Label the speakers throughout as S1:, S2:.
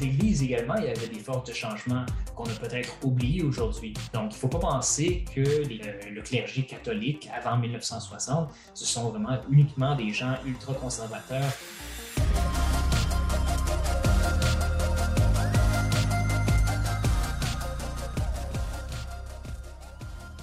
S1: l'Église également, il y avait des forces de changement qu'on a peut-être oubliées aujourd'hui. Donc, il ne faut pas penser que euh, le clergé catholique, avant 1960, ce sont vraiment uniquement des gens ultra-conservateurs.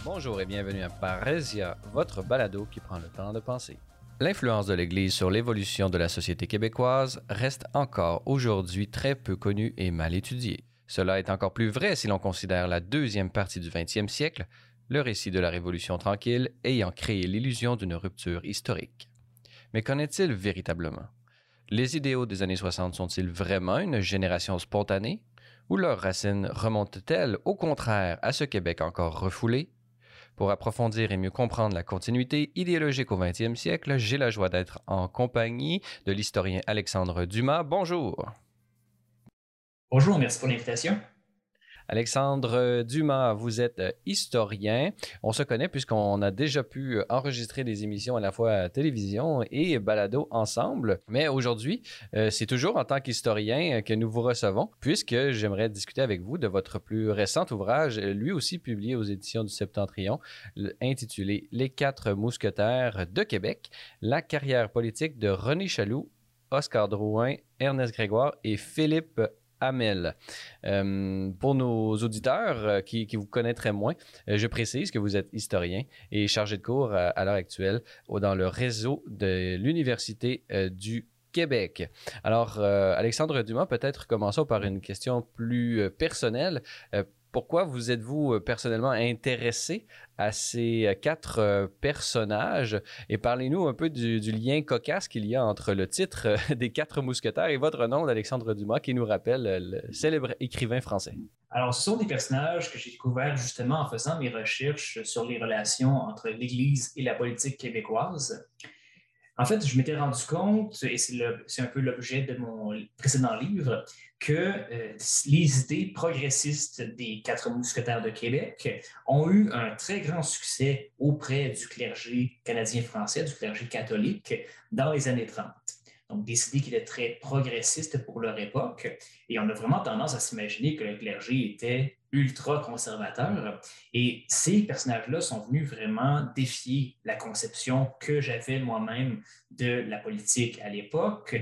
S2: Bonjour et bienvenue à Parésia, votre balado qui prend le temps de penser. L'influence de l'Église sur l'évolution de la société québécoise reste encore aujourd'hui très peu connue et mal étudiée. Cela est encore plus vrai si l'on considère la deuxième partie du 20e siècle, le récit de la Révolution tranquille ayant créé l'illusion d'une rupture historique. Mais qu'en est-il véritablement? Les idéaux des années 60 sont-ils vraiment une génération spontanée? Ou leurs racines remontent-elles au contraire à ce Québec encore refoulé? Pour approfondir et mieux comprendre la continuité idéologique au 20e siècle, j'ai la joie d'être en compagnie de l'historien Alexandre Dumas. Bonjour.
S1: Bonjour, merci pour l'invitation.
S2: Alexandre Dumas, vous êtes euh, historien. On se connaît puisqu'on a déjà pu euh, enregistrer des émissions à la fois à télévision et balado ensemble. Mais aujourd'hui, euh, c'est toujours en tant qu'historien que nous vous recevons, puisque j'aimerais discuter avec vous de votre plus récent ouvrage, lui aussi publié aux éditions du Septentrion, intitulé Les quatre mousquetaires de Québec, la carrière politique de René Chaloux, Oscar Drouin, Ernest Grégoire et Philippe Amel. Euh, pour nos auditeurs euh, qui, vous connaîtraient moins, euh, je précise que vous êtes historien et chargé de cours à, l'heure actuelle dans le réseau de l'Université du Québec. Alors, Alexandre Dumas, peut-être commençons par une question plus personnelle pourquoi vous êtes-vous euh, personnellement intéressé à ces euh, quatre euh, personnages? Et parlez-nous un peu du, lien cocasse qu'il y a entre le titre des quatre mousquetaires et votre nom d'Alexandre Dumas qui nous rappelle le célèbre écrivain français.
S1: Alors, ce sont des personnages que j'ai découverts justement en faisant mes recherches sur les relations entre l'Église et la politique québécoise. En fait, je m'étais rendu compte, et c'est un peu l'objet de mon précédent livre, que euh, les idées progressistes des quatre mousquetaires de Québec ont eu un très grand succès auprès du clergé canadien-français, du clergé catholique, dans les années 30. Donc, des idées qui étaient très progressistes pour leur époque. Et on a vraiment tendance à s'imaginer que le clergé était ultra conservateur. Et ces personnages-là sont venus vraiment défier la conception que j'avais moi-même de la politique à l'époque.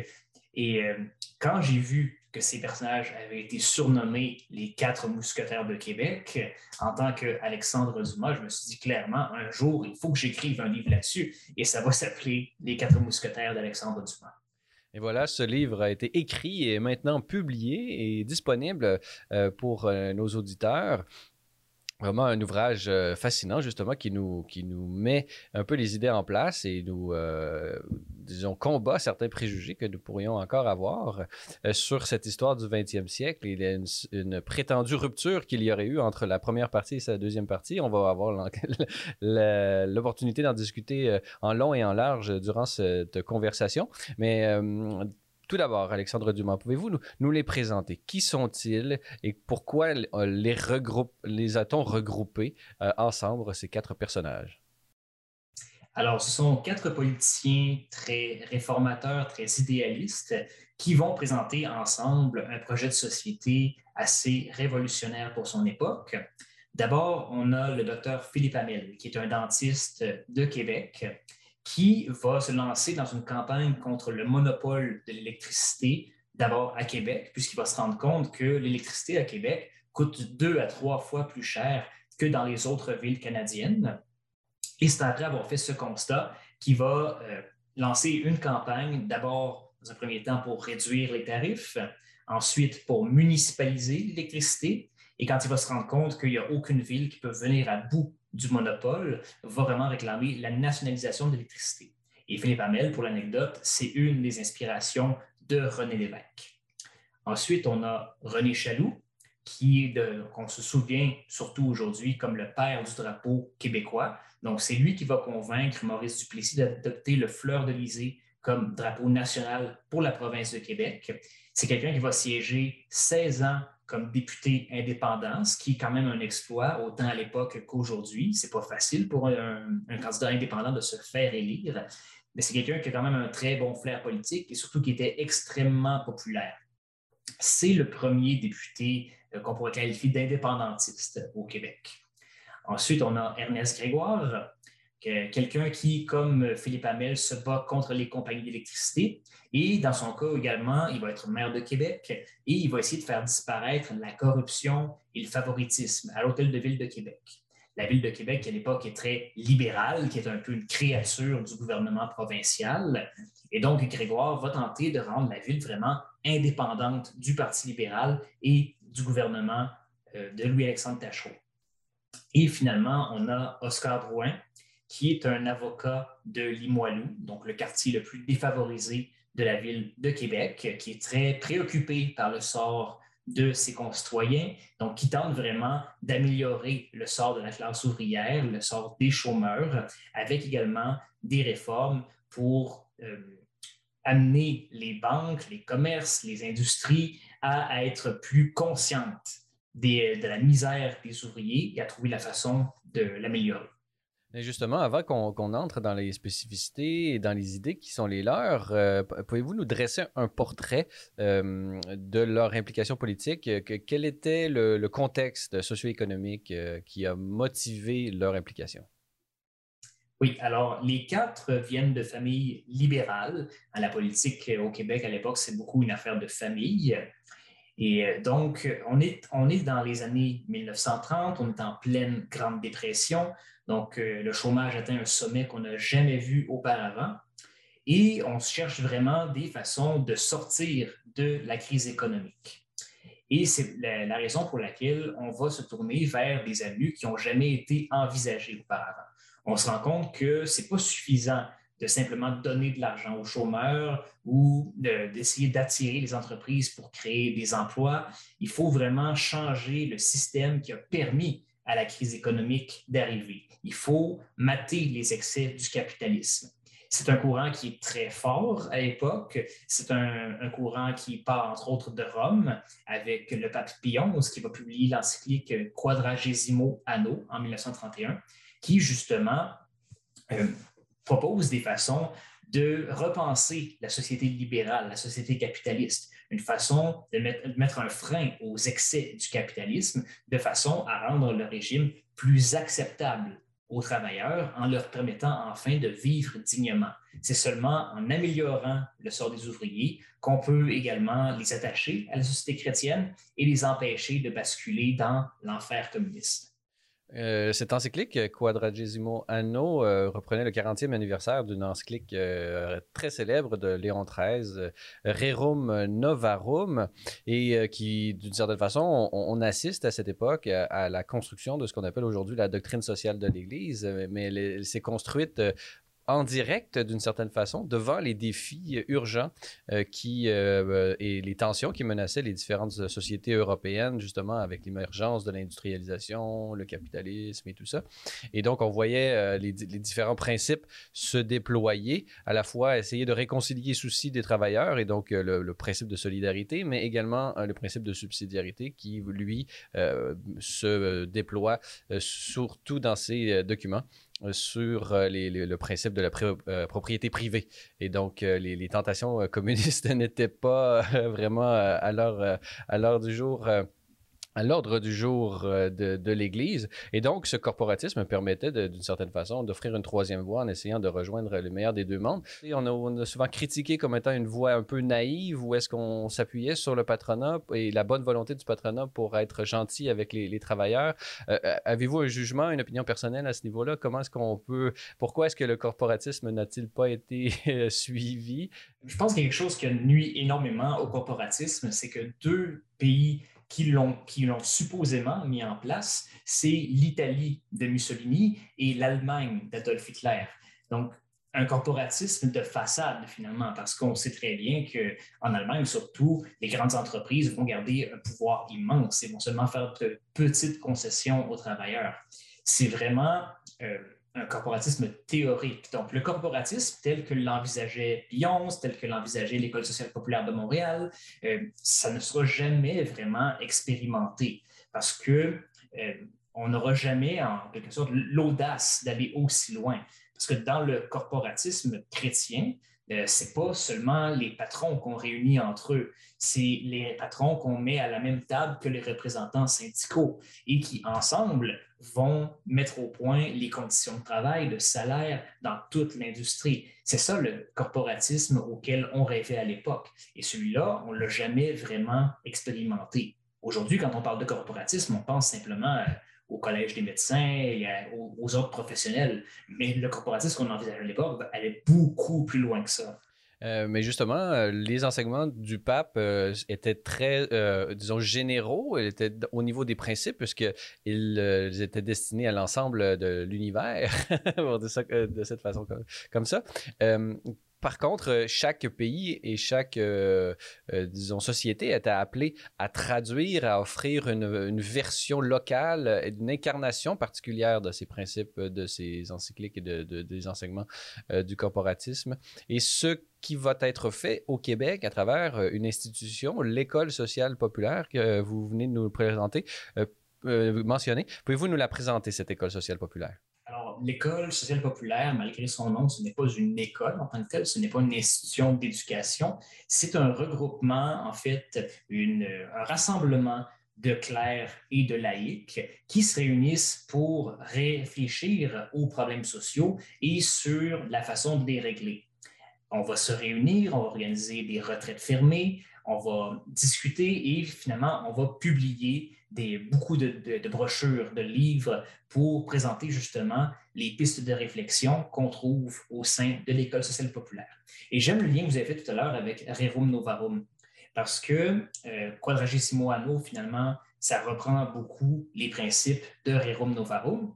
S1: Et euh, quand j'ai vu que ces personnages avaient été surnommés les quatre mousquetaires de Québec, en tant qu'Alexandre Dumas, je me suis dit clairement, un jour, il faut que j'écrive un livre là-dessus, et ça va s'appeler Les quatre mousquetaires d'Alexandre Dumas.
S2: Et voilà, ce livre a été écrit et maintenant publié et disponible euh, pour euh, nos auditeurs. Vraiment un ouvrage euh, fascinant, justement, qui nous, qui nous met un peu les idées en place et nous, euh, disons, combat certains préjugés que nous pourrions encore avoir euh, sur cette histoire du 20e siècle. Il y a une, prétendue rupture qu'il y aurait eu entre la première partie et sa deuxième partie. On va avoir l'opportunité d'en discuter en long et en large durant cette conversation. Mais tout d'abord, Alexandre Dumas, pouvez-vous nous, les présenter? Qui sont-ils et pourquoi euh, les, les a-t-on regroupés euh, ensemble, ces quatre personnages?
S1: Alors, ce sont quatre politiciens très réformateurs, très idéalistes, qui vont présenter ensemble un projet de société assez révolutionnaire pour son époque. D'abord, on a le docteur Philippe Hamel, qui est un dentiste de Québec, qui va se lancer dans une campagne contre le monopole de l'électricité, d'abord à Québec, puisqu'il va se rendre compte que l'électricité à Québec coûte deux à trois fois plus cher que dans les autres villes canadiennes. Et c'est après avoir fait ce constat qu'il va euh, lancer une campagne, d'abord dans un premier temps pour réduire les tarifs, ensuite pour municipaliser l'électricité. Et quand il va se rendre compte qu'il n'y a aucune ville qui peut venir à bout du monopole va vraiment réclamer la nationalisation de l'électricité. Et Philippe Hamel, pour l'anecdote, c'est une des inspirations de René Lévesque. Ensuite, on a René Chaloux, qui qu'on se souvient surtout aujourd'hui comme le père du drapeau québécois. Donc, c'est lui qui va convaincre Maurice Duplessis d'adopter le fleur de lysée comme drapeau national pour la province de Québec. C'est quelqu'un qui va siéger 16 ans comme député indépendant, ce qui est quand même un exploit autant à l'époque qu'aujourd'hui. C'est pas facile pour un, candidat indépendant de se faire élire, mais c'est quelqu'un qui a quand même un très bon flair politique et surtout qui était extrêmement populaire. c'est le premier député qu'on pourrait qualifier d'indépendantiste au Québec. Ensuite, on a Ernest Grégoire, quelqu'un qui, comme Philippe Hamel, se bat contre les compagnies d'électricité. Et dans son cas également, il va être maire de Québec et il va essayer de faire disparaître la corruption et le favoritisme à l'Hôtel de Ville de Québec. La Ville de Québec, à l'époque, est très libérale, qui est un peu une créature du gouvernement provincial. Et donc, Grégoire va tenter de rendre la ville vraiment indépendante du Parti libéral et du gouvernement euh, de Louis-Alexandre Tachereau. Et finalement, on a Oscar Drouin, qui est un avocat de Limoilou, donc le quartier le plus défavorisé de la ville de Québec, qui est très préoccupé par le sort de ses concitoyens, donc qui tente vraiment d'améliorer le sort de la classe ouvrière, le sort des chômeurs, avec également des réformes pour euh, amener les banques, les commerces, les industries à, être plus conscientes de la misère des ouvriers et à trouver la façon de l'améliorer.
S2: Justement, avant qu'on entre dans les spécificités et dans les idées qui sont les leurs, euh, pouvez-vous nous dresser un portrait euh, de leur implication politique? quel était le, contexte socio-économique euh, qui a motivé leur implication?
S1: Oui, alors les quatre viennent de familles libérales. La politique au Québec à l'époque, c'est beaucoup une affaire de famille. Et donc, on est, on est dans les années 1930, on est en pleine Grande Dépression. Donc, euh, le chômage atteint un sommet qu'on n'a jamais vu auparavant. Et on cherche vraiment des façons de sortir de la crise économique. Et c'est la, raison pour laquelle on va se tourner vers des avenues qui n'ont jamais été envisagées auparavant. On se rend compte que ce n'est pas suffisant de simplement donner de l'argent aux chômeurs ou d'essayer d'attirer les entreprises pour créer des emplois. Il faut vraiment changer le système qui a permis à la crise économique d'arriver. Il faut mater les excès du capitalisme. C'est un courant qui est très fort à l'époque. C'est un, courant qui part, entre autres, de Rome, avec le pape XI, qui va publier l'encyclique Quadragesimo Anno en 1931, qui, justement, euh, propose des façons de repenser la société libérale, la société capitaliste, une façon de mettre, un frein aux excès du capitalisme de façon à rendre le régime plus acceptable aux travailleurs en leur permettant enfin de vivre dignement. C'est seulement en améliorant le sort des ouvriers qu'on peut également les attacher à la société chrétienne et les empêcher de basculer dans l'enfer communiste.
S2: Euh, cette encyclique Quadragesimo Anno euh, reprenait le 40e anniversaire d'une encyclique euh, très célèbre de Léon XIII, Rerum Novarum, et qui, d'une certaine façon, on, assiste à cette époque à, la construction de ce qu'on appelle aujourd'hui la doctrine sociale de l'Église, mais elle s'est construite en direct d'une certaine façon devant les défis urgents euh, qui, euh, et les tensions qui menaçaient les différentes sociétés européennes, justement avec l'émergence de l'industrialisation, le capitalisme et tout ça. Et donc, on voyait euh, les, différents principes se déployer, à la fois essayer de réconcilier soucis des travailleurs et donc le, principe de solidarité, mais également le principe de subsidiarité qui, lui, se déploie surtout dans ces documents sur euh, le principe de la euh, propriété privée. Et donc, euh, les, tentations communistes n'étaient pas vraiment à l'heure du jour à l'ordre du jour euh, de, l'Église. Et donc, ce corporatisme permettait d'une certaine façon d'offrir une troisième voie en essayant de rejoindre le meilleur des deux mondes. On, a, souvent critiqué comme étant une voie un peu naïve où est-ce qu'on s'appuyait sur le patronat et la bonne volonté du patronat pour être gentil avec les, travailleurs. Euh, euh, avez-vous un jugement, une opinion personnelle à ce niveau-là? Comment est-ce qu'on peut... Pourquoi est-ce que le corporatisme n'a-t-il pas été suivi?
S1: Je pense qu'il y a quelque chose qui nuit énormément au corporatisme, c'est que deux pays qui l'ont supposément mis en place, c'est l'Italie de Mussolini et l'Allemagne d'Adolf Hitler. Donc, un corporatisme de façade finalement, parce qu'on sait très bien qu'en Allemagne, surtout, les grandes entreprises vont garder un pouvoir immense et vont seulement faire de petites concessions aux travailleurs. C'est vraiment euh, un corporatisme théorique. Donc, le corporatisme tel que l'envisageait Lyons, tel que l'envisageait l'École sociale populaire de Montréal, euh, ça ne sera jamais vraiment expérimenté parce que euh, on n'aura jamais, en quelque sorte, l'audace d'aller aussi loin. Parce que dans le corporatisme chrétien, euh, ce n'est pas seulement les patrons qu'on réunit entre eux, c'est les patrons qu'on met à la même table que les représentants syndicaux et qui, ensemble, vont mettre au point les conditions de travail, de salaire dans toute l'industrie. C'est ça le corporatisme auquel on rêvait à l'époque. Et celui-là, on ne l'a jamais vraiment expérimenté. Aujourd'hui, quand on parle de corporatisme, on pense simplement euh, au collège des médecins et aux, autres professionnels. Mais le corporatisme qu'on envisageait à l'époque allait beaucoup plus loin que ça.
S2: Euh, mais justement, euh, les enseignements du pape euh, étaient très, disons, généraux. Ils étaient au niveau des principes, puisqu'ils étaient destinés à l'ensemble de l'univers, de, cette façon comme ça. Par contre, euh, chaque pays et chaque, euh, euh, disons, société était appelée à traduire, à offrir une, version locale, une incarnation particulière de ces principes, de ces encycliques et de, des enseignements du corporatisme. Et ce qui va être fait au Québec à travers une institution, l'École sociale populaire que vous venez de nous présenter, mentionner. Pouvez-vous nous la présenter, cette École sociale populaire?
S1: L'école sociale populaire, malgré son nom, ce n'est pas une école en tant que telle, ce n'est pas une institution d'éducation. C'est un regroupement, en fait, un rassemblement de clercs et de laïcs qui se réunissent pour réfléchir aux problèmes sociaux et sur la façon de les régler. On va se réunir, on va organiser des retraites fermées, on va discuter et finalement, on va publier beaucoup de, brochures, de livres pour présenter justement les pistes de réflexion qu'on trouve au sein de l'École sociale populaire. Et j'aime le lien que vous avez fait tout à l'heure avec Rerum Novarum, parce que euh, Quadragesimo Anno, finalement, ça reprend beaucoup les principes de Rerum Novarum,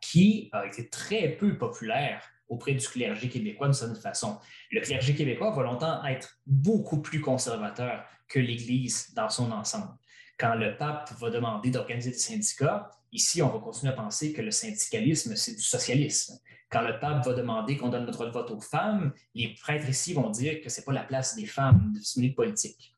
S1: qui a été très peu populaire auprès du clergé québécois d'une certaine façon. Le clergé québécois va longtemps être beaucoup plus conservateur que l'Église dans son ensemble. Quand le pape va demander d'organiser des syndicats, ici, on va continuer à penser que le syndicalisme, c'est du socialisme. Quand le pape va demander qu'on donne le droit de vote aux femmes, les prêtres ici vont dire que ce n'est pas la place des femmes de se politique.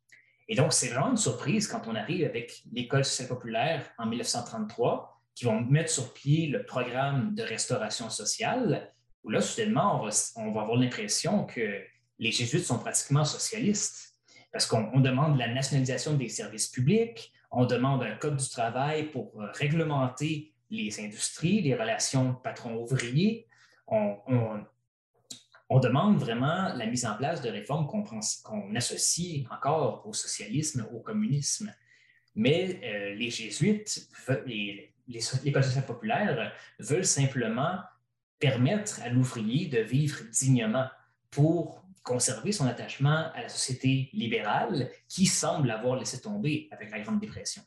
S1: Et donc, c'est vraiment une surprise quand on arrive avec l'École sociale populaire en 1933, qui vont mettre sur pied le programme de restauration sociale, où là, soudainement, on va, avoir l'impression que les jésuites sont pratiquement socialistes parce qu'on demande la nationalisation des services publics, on demande un code du travail pour euh, réglementer les industries, les relations patron-ouvrier. On, demande vraiment la mise en place de réformes qu'on associe encore au socialisme, au communisme. Mais euh, les jésuites, les, les, les populaires veulent simplement permettre à l'ouvrier de vivre dignement pour conserver son attachement à la société libérale qui semble avoir laissé tomber avec la Grande Dépression.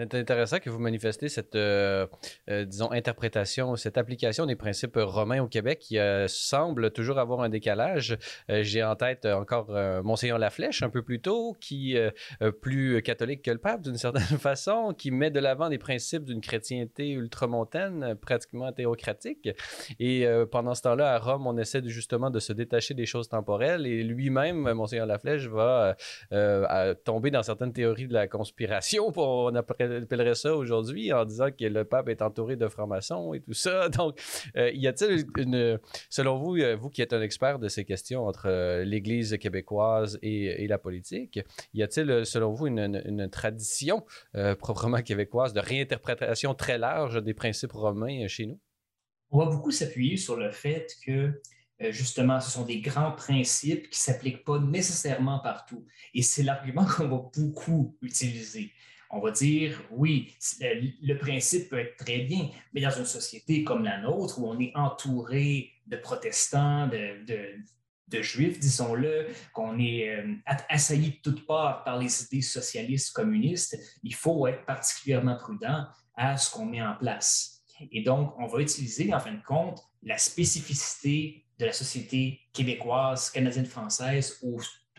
S2: C'est intéressant que vous manifestez cette, euh, euh, disons, interprétation, cette application des principes romains au Québec qui euh, semble toujours avoir un décalage. J'ai en tête encore Monseigneur Laflèche un peu plus tôt, qui est plus catholique que le pape d'une certaine façon, qui met de l'avant des principes d'une chrétienté ultramontaine, pratiquement théocratique. Et pendant ce temps-là, à Rome, on essaie justement de se détacher des choses temporelles et lui-même, Monseigneur Laflèche, va tomber dans certaines théories de la conspiration pour on appellerait ça aujourd'hui en disant que le pape est entouré de francs-maçons et tout ça. Donc, euh, y a-t-il une, selon vous, euh, vous qui êtes un expert de ces questions entre euh, l'Église québécoise et, la politique, y a-t-il, selon vous, une, tradition proprement québécoise de réinterprétation très large des principes romains chez nous?
S1: On va beaucoup s'appuyer sur le fait que justement, ce sont des grands principes qui ne s'appliquent pas nécessairement partout. Et c'est l'argument qu'on va beaucoup utiliser on va dire, oui, euh, le principe peut être très bien, mais dans une société comme la nôtre, où on est entouré de protestants, de, juifs, disons-le, qu'on est euh, assailli de toutes parts par les idées socialistes, communistes, il faut être particulièrement prudent à ce qu'on met en place. Et donc, on va utiliser, en fin de compte, la spécificité de la société québécoise, canadienne, française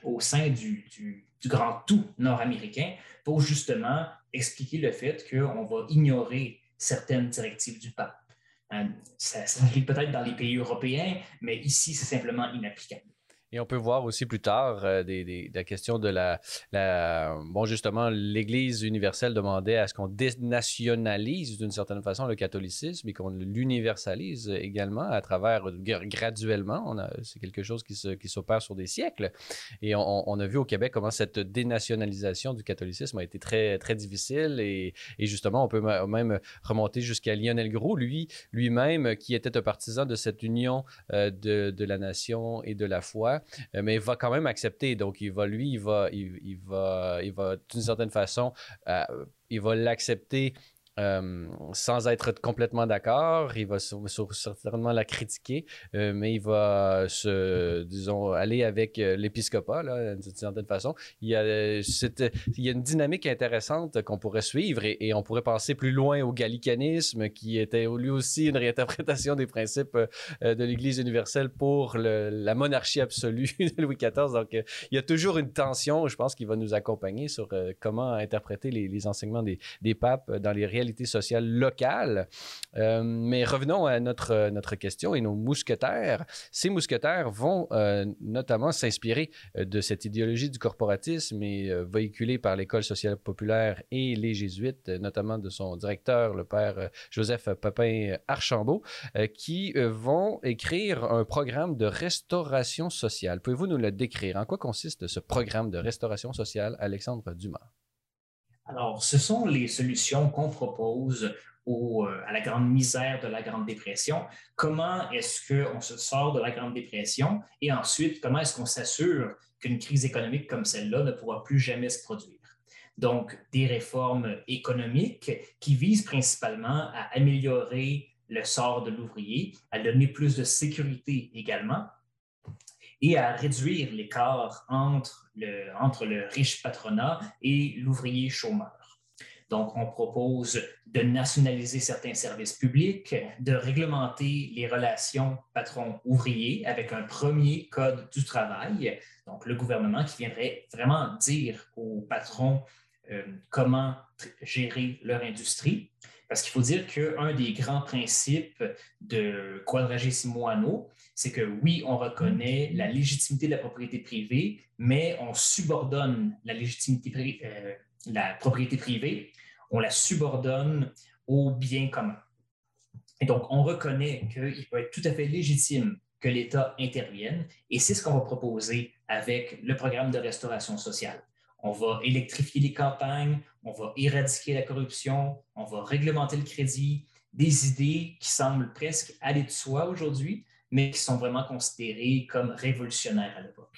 S1: au, sein du grand tout nord-américain pour justement expliquer le fait qu'on va ignorer certaines directives du pape. Euh, ça, ça peut-être dans les pays européens, mais ici, c'est simplement inapplicable.
S2: Et on peut voir aussi plus tard euh, des, la question de la, la bon justement l'Église universelle demandait à ce qu'on dénationalise d'une certaine façon le catholicisme et qu'on l'universalise également à travers graduellement. C'est quelque chose qui, se, qui s'opère sur des siècles. Et on, on, a vu au Québec comment cette dénationalisation du catholicisme a été très très difficile et, et justement on peut même remonter jusqu'à Lionel Gros, lui lui-même qui était un partisan de cette union euh, de, de la nation et de la foi euh, mais il va quand même accepter. Donc, il va, lui, il va, il, va, il va d'une certaine façon, euh, il va l'accepter euh, sans être complètement d'accord. Il va certainement la critiquer, euh, mais il va se, disons, aller avec euh, l'épiscopat, d'une certaine façon. Il y, a, une dynamique intéressante qu'on pourrait suivre et, on pourrait passer plus loin au gallicanisme, qui était lui aussi une réinterprétation des principes de l'Église universelle pour la monarchie absolue de Louis XIV. Donc, il y a toujours une tension, je pense, qui va nous accompagner sur comment interpréter les, enseignements des, des papes dans les réalités sociale locale. Euh, mais revenons à notre, notre question et nos mousquetaires. Ces mousquetaires vont euh, notamment s'inspirer euh, de cette idéologie du corporatisme et véhiculée par l'École sociale populaire et les jésuites, notamment de son directeur, le père Joseph Papin Archambault, qui vont écrire un programme de restauration sociale. Pouvez-vous nous le décrire? En quoi consiste ce programme de restauration sociale, Alexandre Dumas?
S1: Alors, ce sont les solutions qu'on propose euh, à la grande misère de la Grande Dépression. Comment est-ce qu'on se sort de la Grande Dépression? Et ensuite, comment est-ce qu'on s'assure qu'une crise économique comme celle-là ne pourra plus jamais se produire? Donc, des réformes économiques qui visent principalement à améliorer le sort de l'ouvrier, à donner plus de sécurité également, et à réduire l'écart entre le, entre le riche patronat et l'ouvrier chômeur. Donc, on propose de nationaliser certains services publics, de réglementer les relations patron-ouvrier avec un premier code du travail. Donc, le gouvernement qui viendrait vraiment dire aux patrons euh, comment gérer leur industrie. Parce qu'il faut dire qu'un des grands principes de Quadragesimo Anno, c'est que oui, on reconnaît la légitimité de la propriété privée, mais on subordonne la légitimité, euh, la propriété privée, on la subordonne au bien commun. Et donc, on reconnaît qu'il peut être tout à fait légitime que l'État intervienne, et c'est ce qu'on va proposer avec le programme de restauration sociale. On va électrifier les campagnes, on va éradiquer la corruption, on va réglementer le crédit, des idées qui semblent presque aller de soi aujourd'hui, mais qui sont vraiment considérées comme révolutionnaires à l'époque.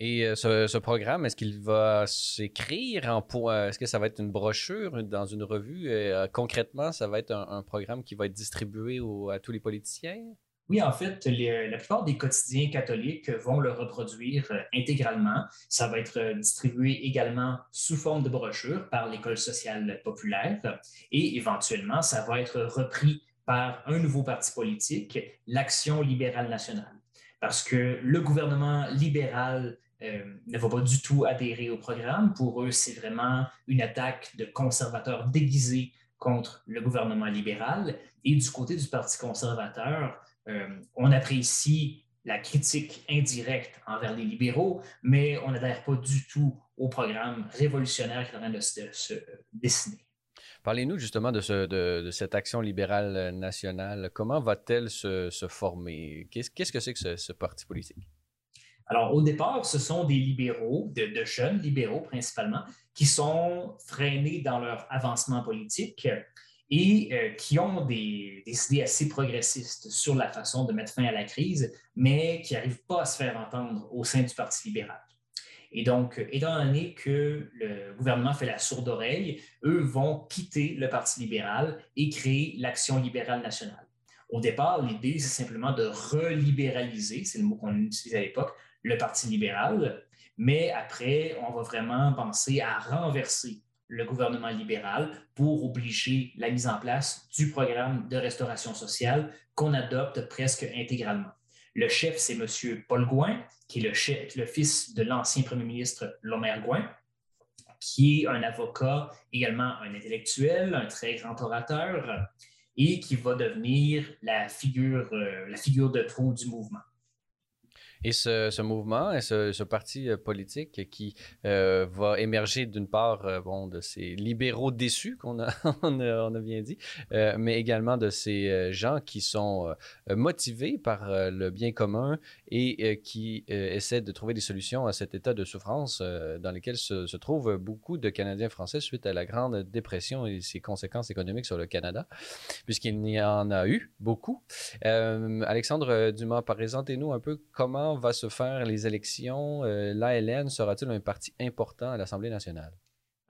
S2: Et euh, ce, programme, est-ce qu'il va s'écrire en euh, Est-ce que ça va être une brochure dans une revue? Euh, Concrètement, ça va être un, programme qui va être distribué à tous les politiciens?
S1: Oui, en fait, la plupart des quotidiens catholiques vont le reproduire euh, intégralement. Ça va être euh, distribué également sous forme de brochure par l'École sociale populaire et éventuellement, ça va être repris par un nouveau parti politique, l'Action libérale nationale. Parce que le gouvernement libéral euh, ne va pas du tout adhérer au programme. Pour eux, c'est vraiment une attaque de conservateurs déguisés contre le gouvernement libéral. Et du côté du Parti conservateur, euh, on apprécie la critique indirecte envers les libéraux, mais on n'adhère pas du tout au programme révolutionnaire qui est en train de se, dessiner.
S2: Parlez-nous justement de, cette action libérale nationale. Comment va-t-elle se, former? Qu'est-ce que c'est que ce, parti politique?
S1: Alors, au départ, ce sont des libéraux, de, de, jeunes libéraux principalement, qui sont freinés dans leur avancement politique et euh, qui ont des, idées assez progressistes sur la façon de mettre fin à la crise, mais qui n'arrivent pas à se faire entendre au sein du Parti libéral. Et donc, étant donné que le gouvernement fait la sourde oreille, eux vont quitter le Parti libéral et créer l'Action libérale nationale. Au départ, l'idée, c'est simplement de relibéraliser, c'est le mot qu'on utilisait à l'époque, le Parti libéral, mais après, on va vraiment penser à renverser le gouvernement libéral pour obliger la mise en place du programme de restauration sociale qu'on adopte presque intégralement. Le chef, c'est M. Paul Gouin, qui est le, chef, le fils de l'ancien premier ministre Lomer Gouin, qui est un avocat, également un intellectuel, un très grand orateur, et qui va devenir la figure, euh, la figure de proue du mouvement.
S2: Et ce, mouvement et ce, parti euh, politique qui euh, va émerger d'une part euh, bon, de ces libéraux déçus qu'on a, on a, bien dit, mais également de ces gens qui sont motivés par le bien commun et qui essaient de trouver des solutions à cet état de souffrance dans lequel se, se, trouvent beaucoup de Canadiens français suite à la Grande Dépression et ses conséquences économiques sur le Canada, puisqu'il y en a eu beaucoup. Alexandre Dumas, présentez-nous un peu comment va se faire les élections? Euh, L'ALN sera-t-il un parti important à l'Assemblée nationale?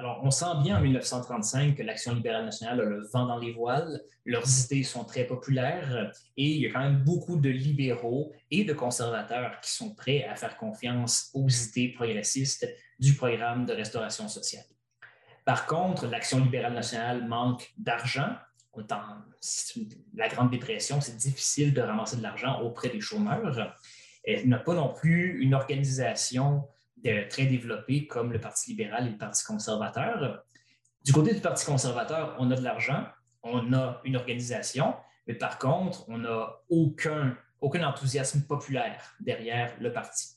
S1: Alors, on sent bien en 1935 que l'Action libérale nationale a le vent dans les voiles. Leurs idées sont très populaires et il y a quand même beaucoup de libéraux et de conservateurs qui sont prêts à faire confiance aux idées progressistes du programme de restauration sociale. Par contre, l'Action libérale nationale manque d'argent. La Grande Dépression, c'est difficile de ramasser de l'argent auprès des chômeurs. Elle n'a pas non plus une organisation très développée comme le Parti libéral et le Parti conservateur. Du côté du Parti conservateur, on a de l'argent, on a une organisation, mais par contre, on n'a aucun, aucun enthousiasme populaire derrière le parti.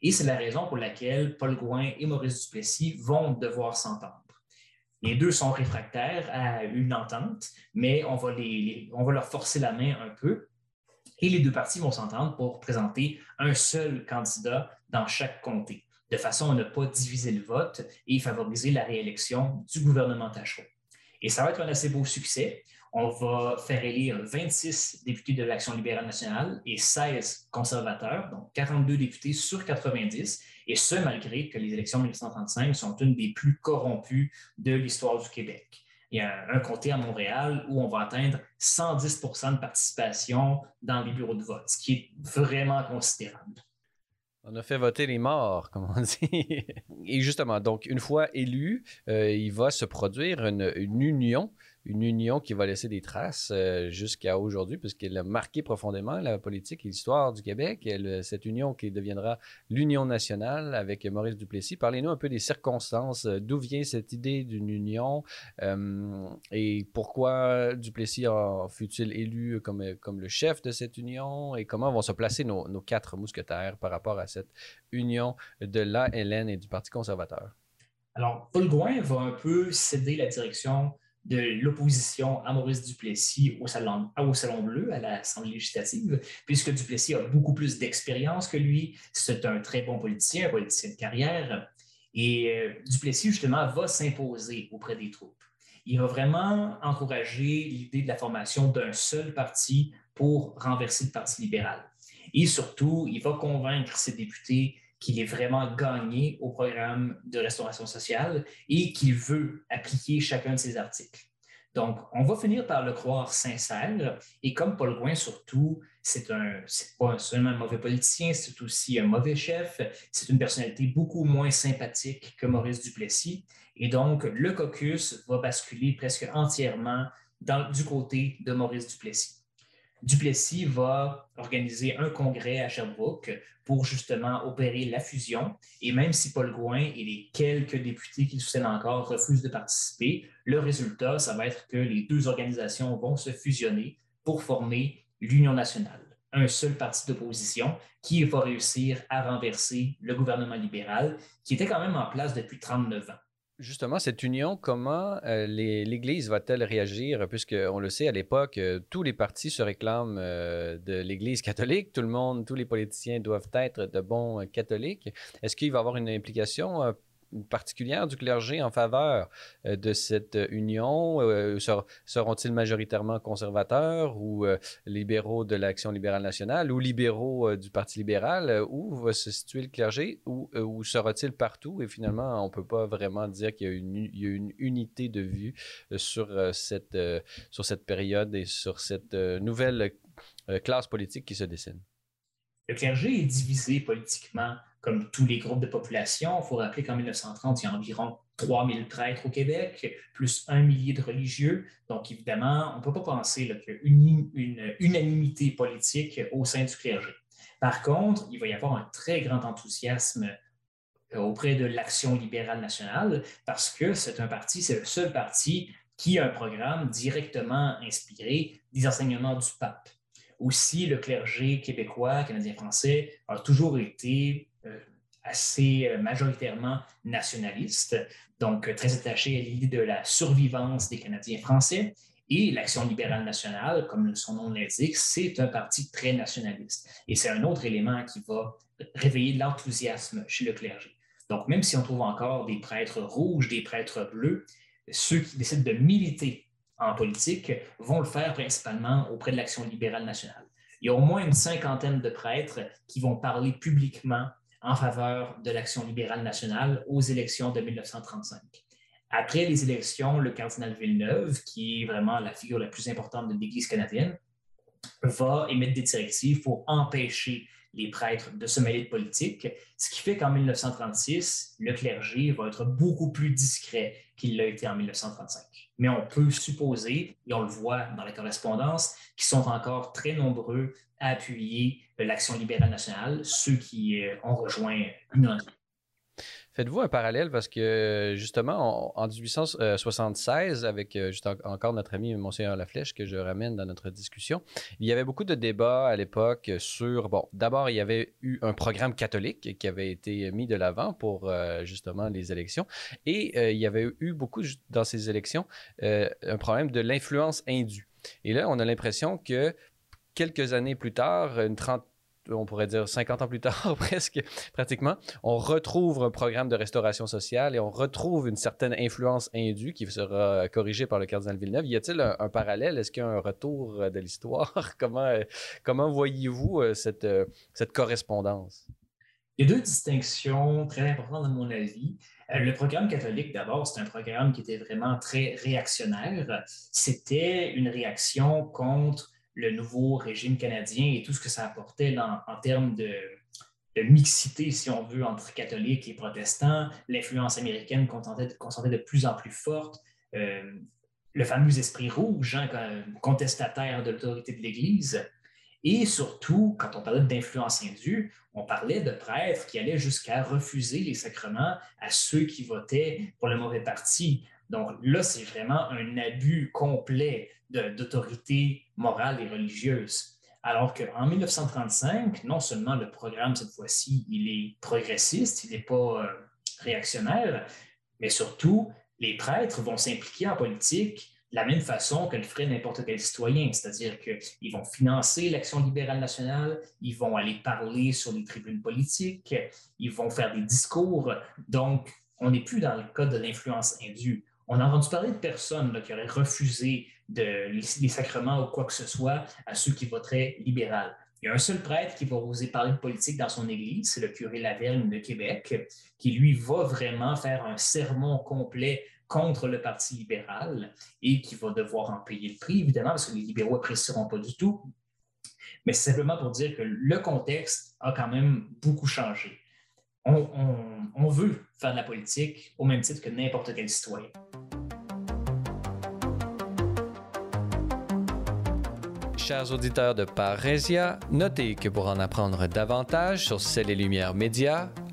S1: Et c'est la raison pour laquelle Paul Gouin et Maurice Duplessis vont devoir s'entendre. Les deux sont réfractaires à une entente, mais on va, les, on va leur forcer la main un peu et les deux partis vont s'entendre pour présenter un seul candidat dans chaque comté, de façon à ne pas diviser le vote et favoriser la réélection du gouvernement Tachereau. Et ça va être un assez beau succès. On va faire élire 26 députés de l'Action libérale nationale et 16 conservateurs, donc 42 députés sur 90, et ce, malgré que les élections de 1935 sont une des plus corrompues de l'histoire du Québec il y a un comté à Montréal où on va atteindre 110% de participation dans les bureaux de vote, ce qui est vraiment considérable.
S2: On a fait voter les morts, comme on dit. Et justement, donc, une fois élu, euh, il va se produire une, une union une union qui va laisser des traces euh, jusqu'à aujourd'hui, puisqu'elle a marqué profondément la politique et l'histoire du Québec. cette union qui deviendra l'Union nationale avec Maurice Duplessis. Parlez-nous un peu des circonstances, euh, d'où vient cette idée d'une union? Euh, et pourquoi Duplessis fut-il élu comme, comme le chef de cette union? Et comment vont se placer nos, nos quatre mousquetaires par rapport à cette union de l'ALN et du Parti conservateur?
S1: Alors, Paul Gouin va un peu céder la direction de l'opposition à Maurice Duplessis au Salon, Bleu, à l'Assemblée législative, puisque Duplessis a beaucoup plus d'expérience que lui. C'est un très bon politicien, un politicien de carrière. Et euh, Duplessis, justement, va s'imposer auprès des troupes. Il va vraiment encourager l'idée de la formation d'un seul parti pour renverser le Parti libéral. Et surtout, il va convaincre ses députés qu'il est vraiment gagné au programme de restauration sociale et qu'il veut appliquer chacun de ses articles. Donc, on va finir par le croire sincère. Et comme Paul Gouin, surtout, c'est un, pas seulement un mauvais politicien, c'est aussi un mauvais chef. C'est une personnalité beaucoup moins sympathique que Maurice Duplessis. Et donc, le caucus va basculer presque entièrement du côté de Maurice Duplessis. Duplessis va organiser un congrès à Sherbrooke pour justement opérer la fusion. Et même si Paul Gouin et les quelques députés qui le soutiennent encore refusent de participer, le résultat, ça va être que les deux organisations vont se fusionner pour former l'Union nationale, un seul parti d'opposition qui va réussir à renverser le gouvernement libéral qui était quand même en place depuis 39 ans.
S2: Justement, cette union, comment euh, l'Église va-t-elle réagir? Puisqu'on le sait, à l'époque, euh, tous les partis se réclament euh, de l'Église catholique. Tout le monde, tous les politiciens doivent être de bons catholiques. Est-ce qu'il va y avoir une implication particulière du clergé en faveur euh, de cette euh, union? Euh, seront-ils majoritairement conservateurs ou libéraux de l'Action libérale nationale ou libéraux du Parti libéral? Où va se situer le clergé? Ou, sera-t-il partout? Et finalement, on ne peut pas vraiment dire qu'il y, a une unité de vue sur cette période et sur cette nouvelle classe politique qui se dessine.
S1: Le clergé est divisé politiquement comme tous les groupes de population. Il faut rappeler qu'en 1930, il y a environ 3000 prêtres au Québec, plus un millier de religieux. Donc, évidemment, on ne peut pas penser qu'il y a une, unanimité politique au sein du clergé. Par contre, il va y avoir un très grand enthousiasme euh, auprès de l'Action libérale nationale parce que c'est un parti, c'est le seul parti qui a un programme directement inspiré des enseignements du pape. Aussi, le clergé québécois, canadien-français, a toujours été assez euh, majoritairement nationaliste, donc très attaché à l'idée de la survivance des Canadiens français. Et l'Action libérale nationale, comme son nom l'indique, c'est un parti très nationaliste. Et c'est un autre élément qui va réveiller l'enthousiasme chez le clergé. Donc, même si on trouve encore des prêtres rouges, des prêtres bleus, ceux qui décident de militer en politique vont le faire principalement auprès de l'Action libérale nationale. Il y a au moins une cinquantaine de prêtres qui vont parler publiquement en faveur de l'Action libérale nationale aux élections de 1935. Après les élections, le cardinal Villeneuve, qui est vraiment la figure la plus importante de l'Église canadienne, va émettre des directives pour empêcher les prêtres de se mêler de politique, ce qui fait qu'en 1936, le clergé va être beaucoup plus discret qu'il l'a été en 1935. Mais on peut supposer, et on le voit dans la correspondance, qu'ils sont encore très nombreux à appuyer l'action libérale nationale, ceux qui euh, ont rejoint une
S2: Faites-vous un parallèle parce que justement, en 1876, avec euh, juste encore notre ami Monseigneur Laflèche que je ramène dans notre discussion, il y avait beaucoup de débats à l'époque sur, bon, d'abord, il y avait eu un programme catholique qui avait été mis de l'avant pour euh, justement les élections et il y avait eu beaucoup dans ces élections un problème de l'influence indue. Et là, on a l'impression que quelques années plus tard, une trentaine on pourrait dire 50 ans plus tard, presque, pratiquement, on retrouve un programme de restauration sociale et on retrouve une certaine influence indue qui sera corrigée par le cardinal Villeneuve. Y a-t-il un, parallèle? Est-ce qu'il y a un retour de l'histoire? comment, comment voyez-vous euh, cette, euh, cette correspondance?
S1: Il y a deux distinctions très importantes à mon avis. Euh, le programme catholique, d'abord, c'est un programme qui était vraiment très réactionnaire. C'était une réaction contre le nouveau régime canadien et tout ce que ça apportait en termes de, mixité, si on veut, entre catholiques et protestants, l'influence américaine qu'on sentait de plus en plus forte, euh, le fameux esprit rouge, hein, contestataire de l'autorité de l'Église. Et surtout, quand on parlait d'influence indue, on parlait de prêtres qui allaient jusqu'à refuser les sacrements à ceux qui votaient pour le mauvais parti. Donc là, c'est vraiment un abus complet d'autorité morale et religieuse. Alors qu'en 1935, non seulement le programme, cette fois-ci, il est progressiste, il n'est pas euh, réactionnaire, mais surtout, les prêtres vont s'impliquer en politique de la même façon que le ferait n'importe quel citoyen, c'est-à-dire qu'ils vont financer l'action libérale nationale, ils vont aller parler sur les tribunes politiques, ils vont faire des discours. Donc, on n'est plus dans le cas de l'influence indue. On a entendu parler de personnes qui auraient refusé les, sacrements ou quoi que ce soit à ceux qui voteraient libéral. Il y a un seul prêtre qui va oser parler de politique dans son église, c'est le curé Lavergne de Québec, qui lui va vraiment faire un sermon complet contre le Parti libéral et qui va devoir en payer le prix, évidemment, parce que les libéraux n'apprécieront pas du tout. Mais simplement pour dire que le contexte a quand même beaucoup changé. On, veut faire de la politique au même titre que n'importe quel citoyen.
S2: chers auditeurs de Parésia, notez que pour en apprendre davantage sur Celles et Lumières Médias,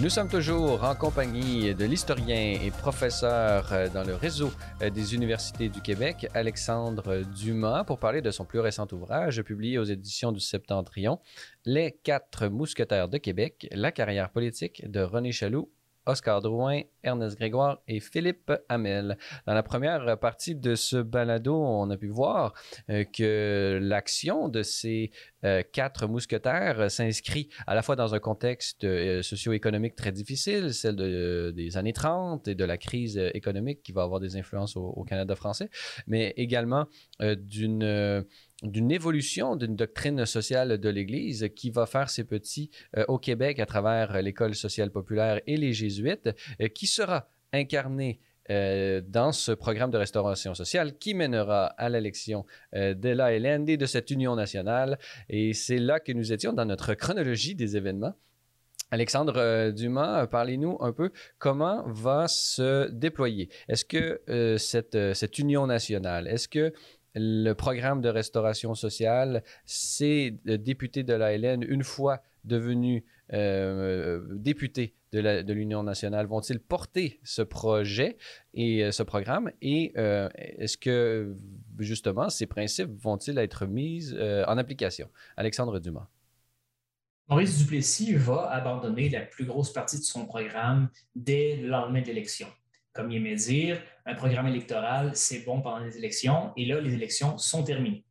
S2: Nous sommes toujours en compagnie de l'historien et professeur euh, dans le réseau euh, des universités du Québec, Alexandre Dumas, pour parler de son plus récent ouvrage publié aux éditions du Septentrion, Les quatre mousquetaires de Québec, la carrière politique de René Chaloux Oscar Drouin, Ernest Grégoire et Philippe Hamel. Dans la première partie de ce balado, on a pu voir euh, que l'action de ces euh, quatre mousquetaires s'inscrit à la fois dans un contexte euh, socio-économique très difficile, celle des années 30 et de la crise économique qui va avoir des influences au Canada français, mais également d'une d'une évolution d'une doctrine sociale de l'Église qui va faire ses petits euh, au Québec à travers l'école sociale populaire et les jésuites, euh, qui sera incarnée euh, dans ce programme de restauration sociale qui mènera à l'élection de l'ALND de cette union nationale. Et c'est là que nous étions dans notre chronologie des événements. Alexandre Dumas, parlez-nous un peu comment va se déployer. Est-ce que cette, cette union nationale, est-ce que le programme de restauration sociale, ces députés de l'ALN, une fois devenus euh, députés de l'Union nationale, vont-ils porter ce projet et euh, ce programme? Et euh, est-ce que, justement, ces principes vont-ils être mis en application? Alexandre Dumas.
S1: Maurice Duplessis va abandonner la plus grosse partie de son programme dès le lendemain de l'élection comme il aimait dire, un programme électoral, c'est bon pendant les élections, et là, les élections sont terminées.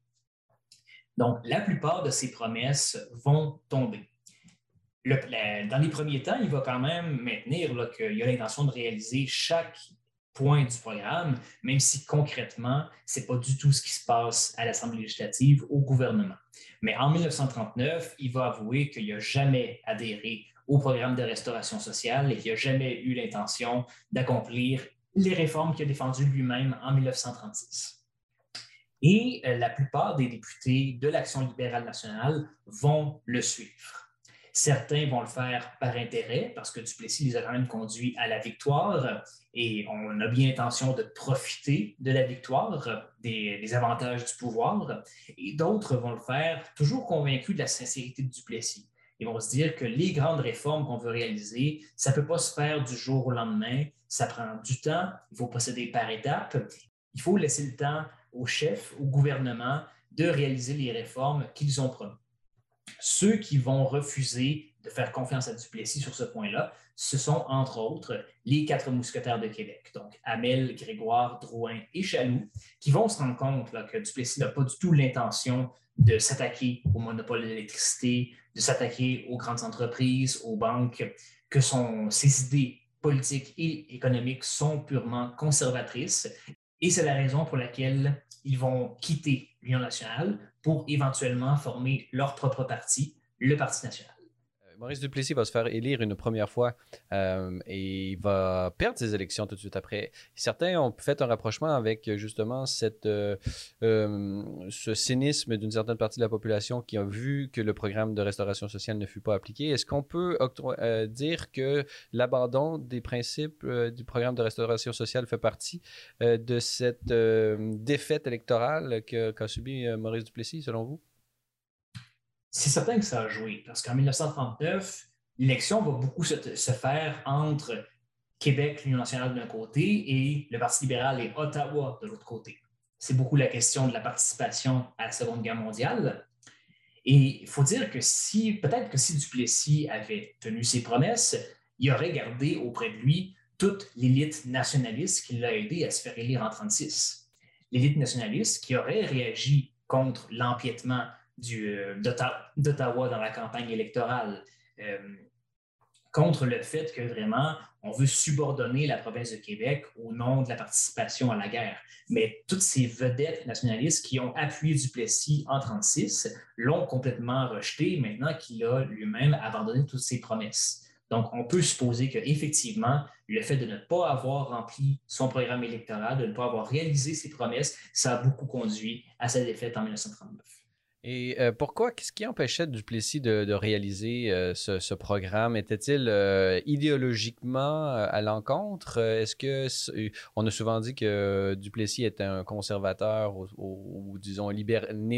S1: Donc, la plupart de ces promesses vont tomber. dans les premiers temps, il va quand même maintenir qu'il a l'intention de réaliser chaque point du programme, même si concrètement, ce n'est pas du tout ce qui se passe à l'Assemblée législative, au gouvernement. Mais en 1939, il va avouer qu'il n'a jamais adhéré au programme de restauration sociale et qu'il n'a jamais eu l'intention d'accomplir les réformes qu'il a défendues lui-même en 1936. Et euh, la plupart des députés de l'Action libérale nationale vont le suivre. Certains vont le faire par intérêt, parce que Duplessis les a quand même conduits à la victoire et on a bien intention de profiter de la victoire, des avantages du pouvoir. Et d'autres vont le faire toujours convaincus de la sincérité de Duplessis. Ils vont se dire que les grandes réformes qu'on veut réaliser, ça ne peut pas se faire du jour au lendemain, ça prend du temps, il faut procéder par étapes, il faut laisser le temps aux chefs, au gouvernement de réaliser les réformes qu'ils ont promis. Ceux qui vont refuser de faire confiance à Duplessis sur ce point-là, ce sont entre autres les quatre mousquetaires de Québec, donc Amel, Grégoire, Drouin et Chaloux, qui vont se rendre compte que Duplessis n'a pas du tout l'intention de s'attaquer au monopole de l'électricité, de s'attaquer aux grandes entreprises, aux banques, que ses idées politiques et économiques sont purement conservatrices. Et c'est la raison pour laquelle ils vont quitter l'Union nationale pour éventuellement former leur propre parti, le Parti national.
S2: Maurice Duplessis va se faire élire une première fois euh, et il va perdre ses élections tout de suite après. Certains ont fait un rapprochement avec justement euh, euh, ce cynisme d'une certaine partie de la population qui a vu que le programme de restauration sociale ne fut pas appliqué. Est-ce qu'on peut dire que l'abandon des principes du programme de restauration sociale fait partie de cette défaite électorale qu'a subi Maurice Duplessis, selon vous?
S1: C'est certain que ça a joué, parce qu'en 1939, l'élection va beaucoup se, faire entre Québec, l'Union nationale d'un côté, et le Parti libéral et Ottawa de l'autre côté. C'est beaucoup la question de la participation à la Seconde Guerre mondiale. Et il faut dire que si, peut-être que si Duplessis avait tenu ses promesses, il aurait gardé auprès de lui toute l'élite nationaliste qui l'a aidé à se faire élire en 1936. L'élite nationaliste qui aurait réagi contre l'empiètement d'Ottawa dans la campagne électorale, euh, contre le fait que vraiment on veut subordonner la province de Québec au nom de la participation à la guerre. Mais toutes ces vedettes nationalistes qui ont appuyé Duplessis en 1936 l'ont complètement rejeté maintenant qu'il a lui-même abandonné toutes ses promesses. Donc, on peut supposer qu'effectivement, le fait de ne pas avoir rempli son programme électoral, de ne pas avoir réalisé ses promesses, ça a beaucoup conduit à sa défaite en 1939.
S2: Et euh, pourquoi, qu'est-ce qui empêchait Duplessis de, réaliser euh, ce, programme? Était-il euh, idéologiquement à l'encontre? Est-ce que, on a souvent dit que Duplessis était un conservateur ou, disons,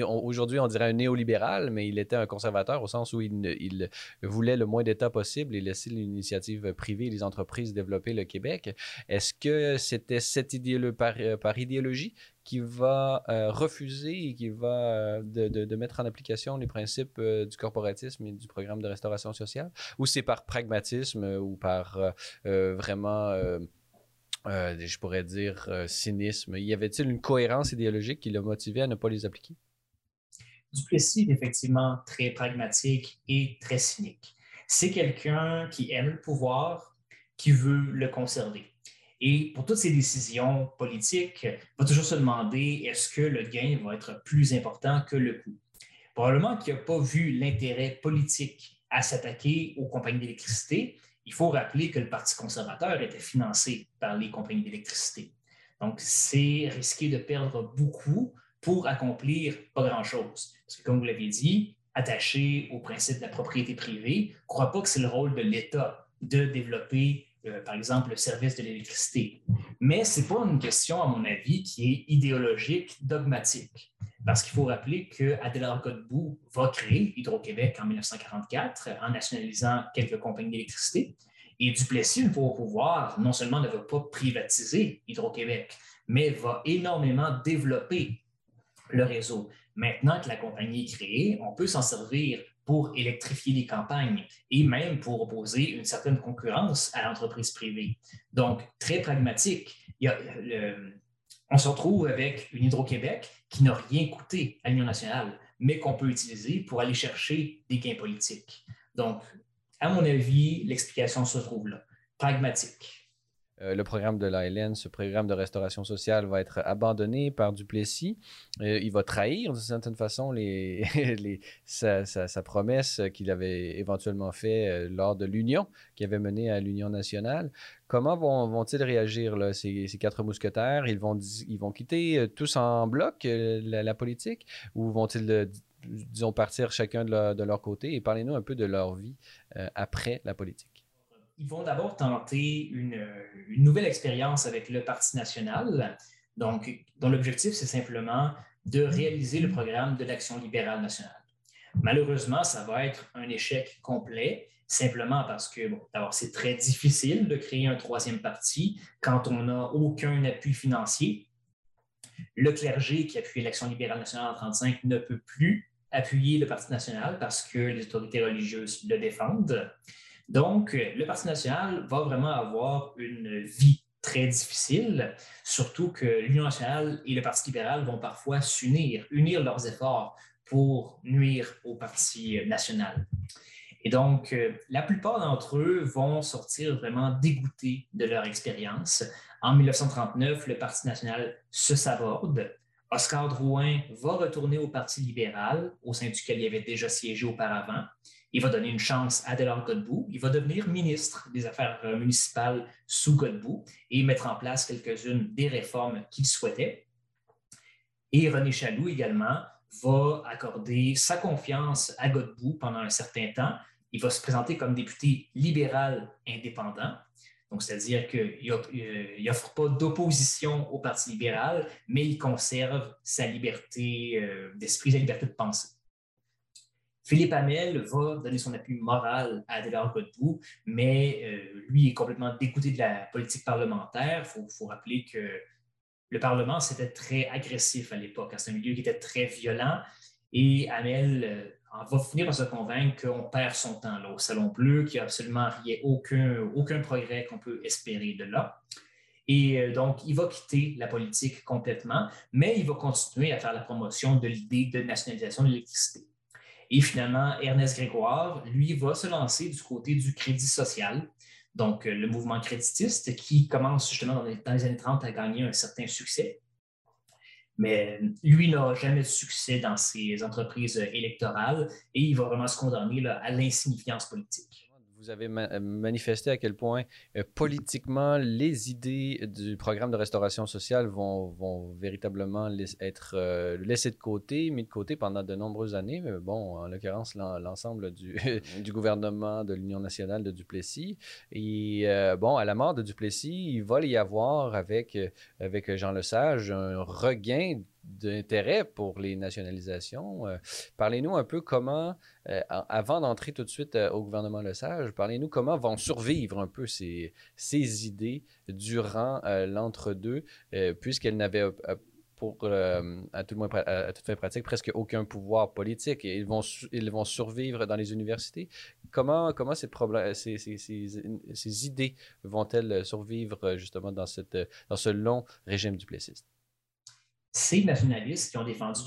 S2: aujourd'hui on dirait un néolibéral, mais il était un conservateur au sens où il, il voulait le moins d'État possible et laisser l'initiative privée et les entreprises développer le Québec. Est-ce que c'était cette idéologie par, par idéologie qui va refuser et qui va de, mettre en application les principes du corporatisme et du programme de restauration sociale? Ou c'est par pragmatisme ou par vraiment... je pourrais dire cynisme? Y avait-il une cohérence idéologique qui l'a motivé à ne pas les appliquer?
S1: Duplessis est effectivement très pragmatique et très cynique. C'est quelqu'un qui aime le pouvoir, qui veut le conserver. Et pour toutes ces décisions politiques, il va toujours se demander est-ce que le gain va être plus important que le coût? Probablement qu'il n'a pas vu l'intérêt politique à s'attaquer aux compagnies d'électricité. Il faut rappeler que le Parti conservateur était financé par les compagnies d'électricité. Donc, c'est risquer de perdre beaucoup pour accomplir pas grand-chose. Parce que, comme vous l'avez dit, attaché au principe de la propriété privée, ne crois pas que c'est le rôle de l'État de développer, euh, par exemple, le service de l'électricité. Mais ce n'est pas une question, à mon avis, qui est idéologique, dogmatique. Parce qu'il faut rappeler qu'Adélard Godbout va créer Hydro-Québec en 1944 en nationalisant quelques compagnies d'électricité. Et Duplessis, une fois au pouvoir, non seulement ne va pas privatiser Hydro-Québec, mais va énormément développer le réseau. Maintenant que la compagnie est créée, on peut s'en servir pour électrifier les campagnes et même pour opposer une certaine concurrence à l'entreprise privée. Donc, très pragmatique. on se retrouve avec une Hydro-Québec qui n'a rien coûté à l'Union nationale, mais qu'on peut utiliser pour aller chercher des gains politiques. Donc, à mon avis, l'explication se trouve là. Pragmatique.
S2: Euh, le programme de l'ALN, ce programme de restauration sociale, va être abandonné par Duplessis. Euh, il va trahir, d'une certaine façon, les, sa, promesse qu'il avait éventuellement faite euh, lors de l'union qui avait mené à l'Union nationale. Comment vont, ils réagir, là, ces, quatre mousquetaires? Ils vont, ils vont quitter tous en bloc la, politique? Ou vont-ils, disons, partir chacun de leur côté? Et parlez-nous un peu de leur vie après la politique
S1: ils vont d'abord tenter une, nouvelle expérience avec le Parti national, donc, dont l'objectif, c'est simplement de réaliser le programme de l'Action libérale nationale. Malheureusement, ça va être un échec complet, simplement parce que, d'abord, c'est très difficile de créer un troisième parti quand on n'a aucun appui financier. Le clergé qui appuie l'Action libérale nationale en 1935 ne peut plus appuyer le Parti national parce que les autorités religieuses le défendent. Donc, le Parti national va vraiment avoir une vie très difficile, surtout que l'Union nationale et le Parti libéral vont parfois s'unir, unir leurs efforts pour nuire au Parti national. Et donc, la plupart d'entre eux vont sortir vraiment dégoûtés de leur expérience. En 1939, le Parti national se saborde. Oscar Drouin va retourner au Parti libéral, au sein duquel il avait déjà siégé auparavant. Il va donner une chance à Delors Godbout. Il va devenir ministre des Affaires euh, municipales sous Godbout et mettre en place quelques-unes des réformes qu'il souhaitait. Et René Chaloux également va accorder sa confiance à Godbout pendant un certain temps. Il va se présenter comme député libéral indépendant. Donc, c'est-à-dire qu'il n'offre pas d'opposition au Parti libéral, mais il conserve sa liberté euh, d'esprit, sa liberté de penser. Philippe Hamel va donner son appui moral à Adélard Godbout, mais euh, lui est complètement dégoûté de la politique parlementaire. Il faut, rappeler que le Parlement, c'était très agressif à l'époque. C'est un milieu qui était très violent. Et Hamel euh, va finir par se convaincre qu'on perd son temps là, au Salon Bleu, qu'il n'y a absolument rien, aucun, aucun progrès qu'on peut espérer de là. Et euh, donc, il va quitter la politique complètement, mais il va continuer à faire la promotion de l'idée de nationalisation de l'électricité. Et finalement, Ernest Grégoire, lui, va se lancer du côté du crédit social, donc euh, le mouvement créditiste qui commence justement dans les, années 30 à gagner un certain succès. Mais lui n'a jamais de succès dans ses entreprises électorales et il va vraiment se condamner à l'insignifiance politique
S2: vous avez euh, manifesté à quel point euh, politiquement les idées du programme de restauration sociale vont, véritablement être euh, laissées de côté, mis de côté pendant de nombreuses années. Mais bon, en l'occurrence, l'ensemble du, du, gouvernement de l'Union nationale de Duplessis. Et bon, à la mort de Duplessis, il va y avoir avec, avec Jean Lesage un regain d'intérêt pour les nationalisations. Euh, parlez-nous un peu comment, euh, avant d'entrer tout de suite euh, au gouvernement Lesage, parlez-nous comment vont survivre un peu ces, ces idées durant l'entre-deux, puisqu'elles n'avaient pour à tout le moins à, toute fin pratique, presque aucun pouvoir politique. Et ils vont, ils vont survivre dans les universités. Comment, comment ces, problèmes, ces, ces, ces, idées vont-elles survivre justement dans, cette, dans ce long régime du plessiste?
S1: Ces nationalistes qui ont défendu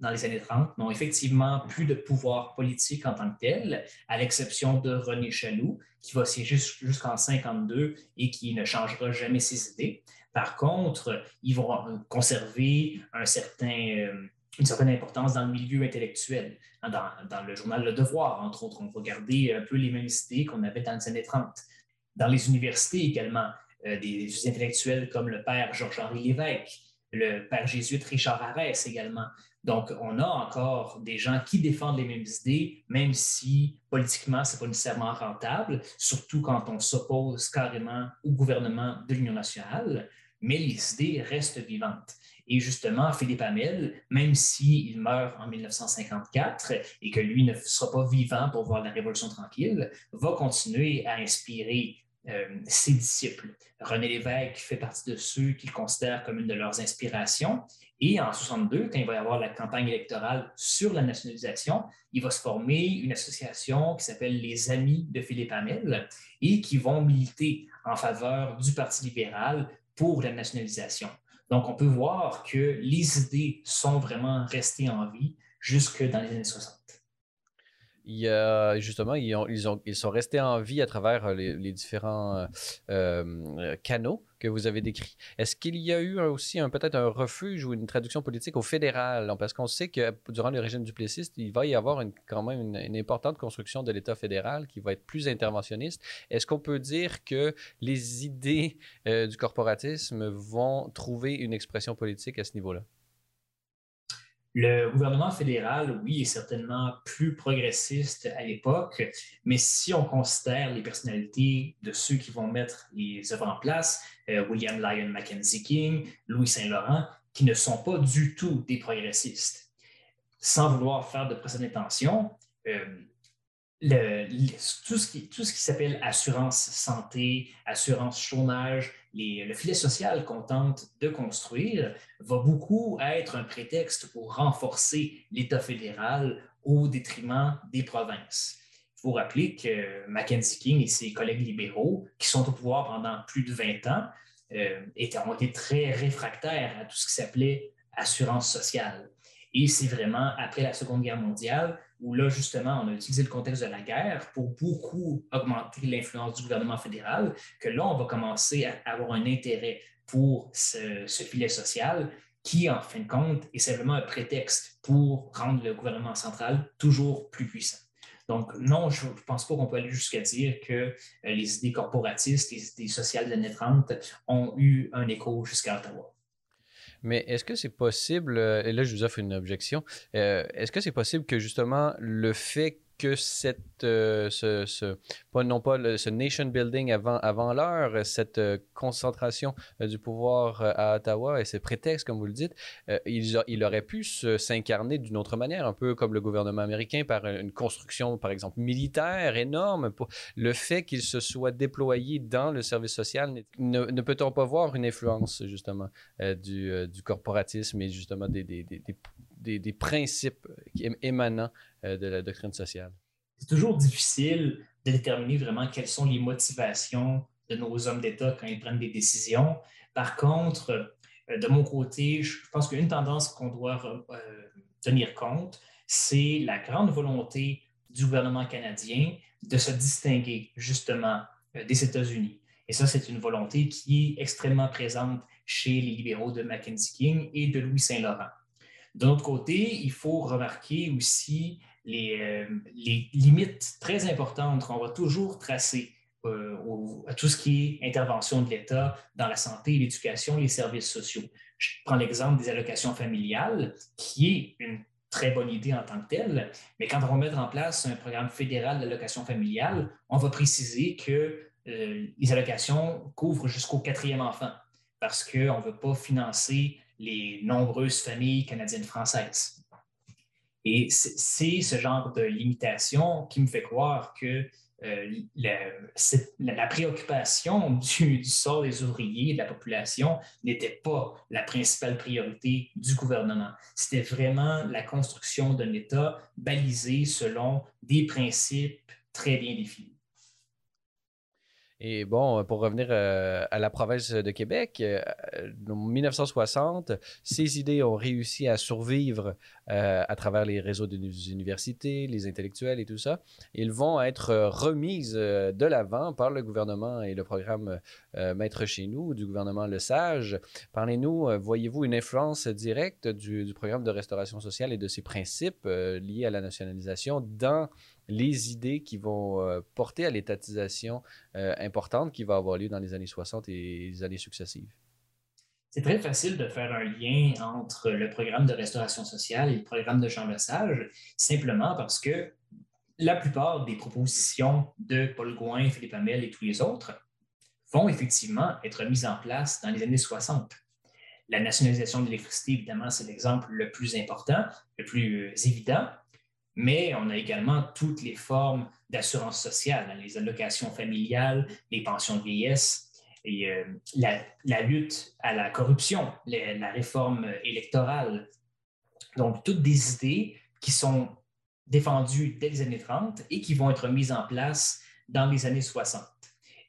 S1: dans les années 30 n'ont effectivement plus de pouvoir politique en tant que tel, à l'exception de René Chaloux, qui va siéger jusqu'en 52 et qui ne changera jamais ses idées. Par contre, ils vont conserver un certain, euh, une certaine importance dans le milieu intellectuel. Dans, le journal Le Devoir, entre autres, on regardait un peu les mêmes idées qu'on avait dans les années 30. Dans les universités également, euh, des intellectuels comme le père Georges-Henri Lévesque, le père jésuite Richard Arès également. Donc, on a encore des gens qui défendent les mêmes idées, même si politiquement, ce n'est pas nécessairement rentable, surtout quand on s'oppose carrément au gouvernement de l'Union nationale, mais les idées restent vivantes. Et justement, Philippe Hamel, même s'il meurt en 1954 et que lui ne sera pas vivant pour voir la Révolution tranquille, va continuer à inspirer euh, ses disciples. René Lévesque fait partie de ceux qu'il considère comme une de leurs inspirations. Et en 62, quand il va y avoir la campagne électorale sur la nationalisation, il va se former une association qui s'appelle les Amis de Philippe Hamel et qui vont militer en faveur du Parti libéral pour la nationalisation. Donc, on peut voir que les idées sont vraiment restées en vie jusque dans les années 60
S2: il justement, ils, ils, ont, ils, sont restés en vie à travers euh, les, différents euh, euh, canaux que vous avez décrits. Est-ce qu'il y a eu aussi un, peut-être un refuge ou une traduction politique au fédéral? Parce qu'on sait que durant le régime du Plessiste, il va y avoir quand même une, importante construction de l'État fédéral qui va être plus interventionniste. Est-ce qu'on peut dire que les idées du corporatisme vont trouver une expression politique à ce niveau-là?
S1: Le gouvernement fédéral, oui, est certainement plus progressiste à l'époque, mais si on considère les personnalités de ceux qui vont mettre les œuvres en place, euh, William Lyon Mackenzie King, Louis Saint-Laurent, qui ne sont pas du tout des progressistes. Sans vouloir faire de précédentes intentions, euh, tout ce qui s'appelle assurance santé, assurance chômage, le filet social qu'on tente de construire va beaucoup être un prétexte pour renforcer l'État fédéral au détriment des provinces. Il faut rappeler que Mackenzie King et ses collègues libéraux, qui sont au pouvoir pendant plus de 20 ans, euh, ont été très réfractaires à tout ce qui s'appelait assurance sociale. Et c'est vraiment après la Seconde Guerre mondiale où là, justement, on a utilisé le contexte de la guerre pour beaucoup augmenter l'influence du gouvernement fédéral, que là, on va commencer à avoir un intérêt pour ce, filet social qui, en fin de compte, est simplement un prétexte pour rendre le gouvernement central toujours plus puissant. Donc, non, je ne pense pas qu'on peut aller jusqu'à dire que euh, les idées corporatistes, les idées sociales de 30 ont eu un écho jusqu'à Ottawa.
S2: Mais est-ce que c'est possible, euh, et là je vous offre une objection, euh, est-ce que c'est possible que justement le fait que euh, ce, non pas ce nation building avant, avant l'heure, cette euh, concentration euh, du pouvoir à Ottawa et ces prétextes, comme vous le dites, il, il, aurait pu s'incarner d'une autre manière, un peu comme le gouvernement américain, par une construction, par exemple, militaire énorme. Le fait qu'il se soit déployé dans le service social, ne, peut-on pas voir une influence, justement, du, corporatisme et justement des, des principes émanant euh, de la doctrine sociale?
S1: C'est toujours difficile de déterminer vraiment quelles sont les motivations de nos hommes d'État quand ils prennent des décisions. Par contre, euh, de mon côté, je pense qu'une tendance qu'on doit euh, tenir compte, c'est la grande volonté du gouvernement canadien de se distinguer justement des États-Unis. Et ça, c'est une volonté qui est extrêmement présente chez les libéraux de Mackenzie King et de Louis Saint-Laurent. D'un autre côté, il faut remarquer aussi euh, les, limites très importantes qu'on va toujours tracer euh, à tout ce qui est intervention de l'État dans la santé, l'éducation, les services sociaux. Je prends l'exemple des allocations familiales, qui est une très bonne idée en tant que telle, mais quand on va mettre en place un programme fédéral d'allocation familiale, on va préciser que euh, les allocations couvrent jusqu'au quatrième enfant parce qu'on ne veut pas financer les nombreuses familles canadiennes françaises. Et c'est ce genre de limitation qui me fait croire que euh, la, préoccupation du, sort des ouvriers, de la population, n'était pas la principale priorité du gouvernement. C'était vraiment la construction d'un État balisé selon des principes très bien définis.
S2: Et bon, pour revenir euh, à la province de Québec, euh, en 1960, ces idées ont réussi à survivre euh, à travers les réseaux des universités, les intellectuels et tout ça. Ils vont être remises de l'avant par le gouvernement et le programme Maître chez nous du gouvernement Le Sage. Parlez-nous, voyez-vous une influence directe du, programme de restauration sociale et de ses principes liés à la nationalisation dans les idées qui vont euh, porter à l'étatisation euh, importante qui va avoir lieu dans les années 60 et les années successives?
S1: C'est très facile de faire un lien entre le programme de restauration sociale et le programme de Jean Lesage, simplement parce que la plupart des propositions de Paul Gouin, Philippe Hamel et tous les autres vont effectivement être mises en place dans les années 60. La nationalisation de l'électricité, évidemment, c'est l'exemple le plus important, le plus euh, évident, mais on a également toutes les formes d'assurance sociale, hein, les allocations familiales, les pensions de vieillesse, euh, la, lutte à la corruption, la réforme électorale. Donc, toutes des idées qui sont défendues dès les années 30 et qui vont être mises en place dans les années 60.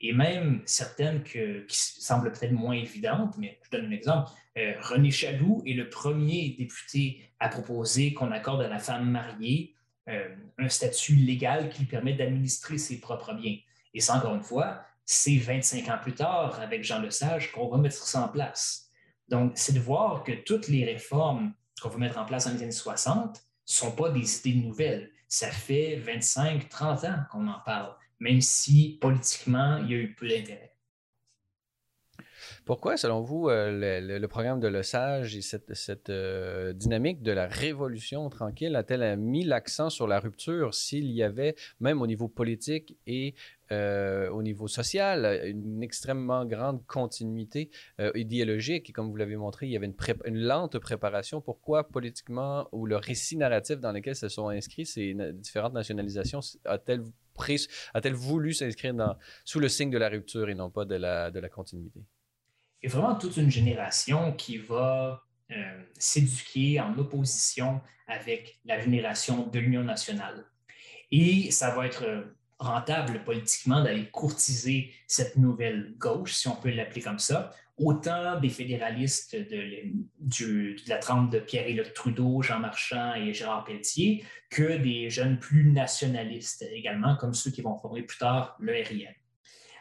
S1: Et même certaines qui semblent peut-être moins évidentes, mais je donne un exemple. Euh, René Chaloux est le premier député à proposer qu'on accorde à la femme mariée euh, un statut légal qui lui permet d'administrer ses propres biens. Et ça, encore une fois, c'est 25 ans plus tard, avec Jean Lesage, qu'on va mettre ça en place. Donc, c'est de voir que toutes les réformes qu'on va mettre en place dans les années 60 ne sont pas des idées nouvelles. Ça fait 25, 30 ans qu'on en parle, même si politiquement, il y a eu peu d'intérêt.
S2: Pourquoi, selon vous, euh, le, programme de Lesage et cette, euh, dynamique de la révolution tranquille a-t-elle mis l'accent sur la rupture s'il y avait, même au niveau politique et euh, au niveau social, une extrêmement grande continuité idéologique et comme vous l'avez montré, il y avait une, lente préparation. Pourquoi politiquement ou le récit narratif dans lequel se sont inscrits ces différentes nationalisations a-t-elle a-t-elle voulu s'inscrire sous le signe de la rupture et non pas de la, de la continuité?
S1: Il y a vraiment toute une génération qui va euh, s'éduquer en opposition avec la génération de l'Union nationale. Et ça va être rentable politiquement d'aller courtiser cette nouvelle gauche, si on peut l'appeler comme ça, autant des fédéralistes de, la trempe de Pierre-Éliott Trudeau, Jean Marchand et Gérard Pelletier, que des jeunes plus nationalistes également, comme ceux qui vont former plus tard le RIM.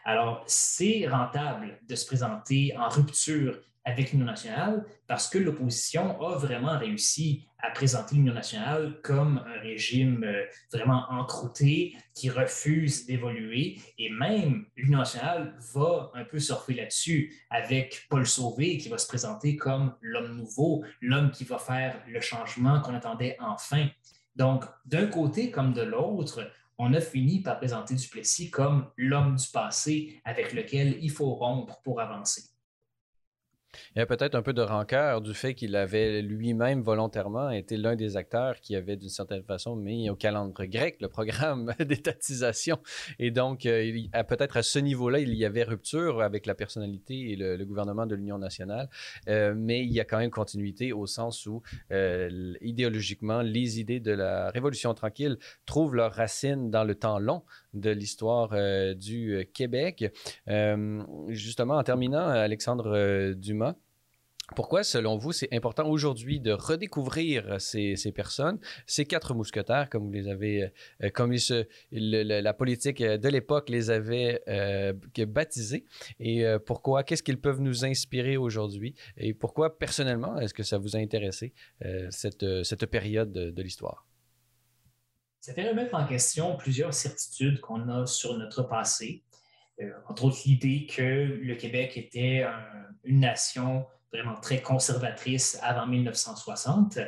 S1: Alors, c'est rentable de se présenter en rupture avec l'Union nationale parce que l'opposition a vraiment réussi à présenter l'Union nationale comme un régime euh, vraiment encrouté qui refuse d'évoluer. Et même l'Union nationale va un peu surfer là-dessus avec Paul Sauvé qui va se présenter comme l'homme nouveau, l'homme qui va faire le changement qu'on attendait enfin. Donc, d'un côté comme de l'autre, on a fini par présenter Duplessis comme l'homme du passé avec lequel il faut rompre pour avancer.
S2: Il y a peut-être un peu de rancœur du fait qu'il avait lui-même volontairement été l'un des acteurs qui avait d'une certaine façon mis au calendrier grec le programme d'étatisation. Et donc, euh, peut-être à ce niveau-là, il y avait rupture avec la personnalité et le, gouvernement de l'Union nationale, euh, mais il y a quand même continuité au sens où euh, idéologiquement, les idées de la Révolution tranquille trouvent leurs racines dans le temps long de l'histoire du Québec. justement, en terminant, Alexandre Dumas, pourquoi, selon vous, c'est important aujourd'hui de redécouvrir ces, personnes, ces quatre mousquetaires, comme vous les avez, euh, comme la politique de l'époque les avait euh, baptisés, et euh, pourquoi, qu'est-ce qu'ils peuvent nous inspirer aujourd'hui, et pourquoi, personnellement, est-ce que ça vous a intéressé, cette, cette période de, l'histoire?
S1: Ça fait remettre en question plusieurs certitudes qu'on a sur notre passé, entre autres l'idée que le Québec était une nation vraiment très conservatrice avant 1960,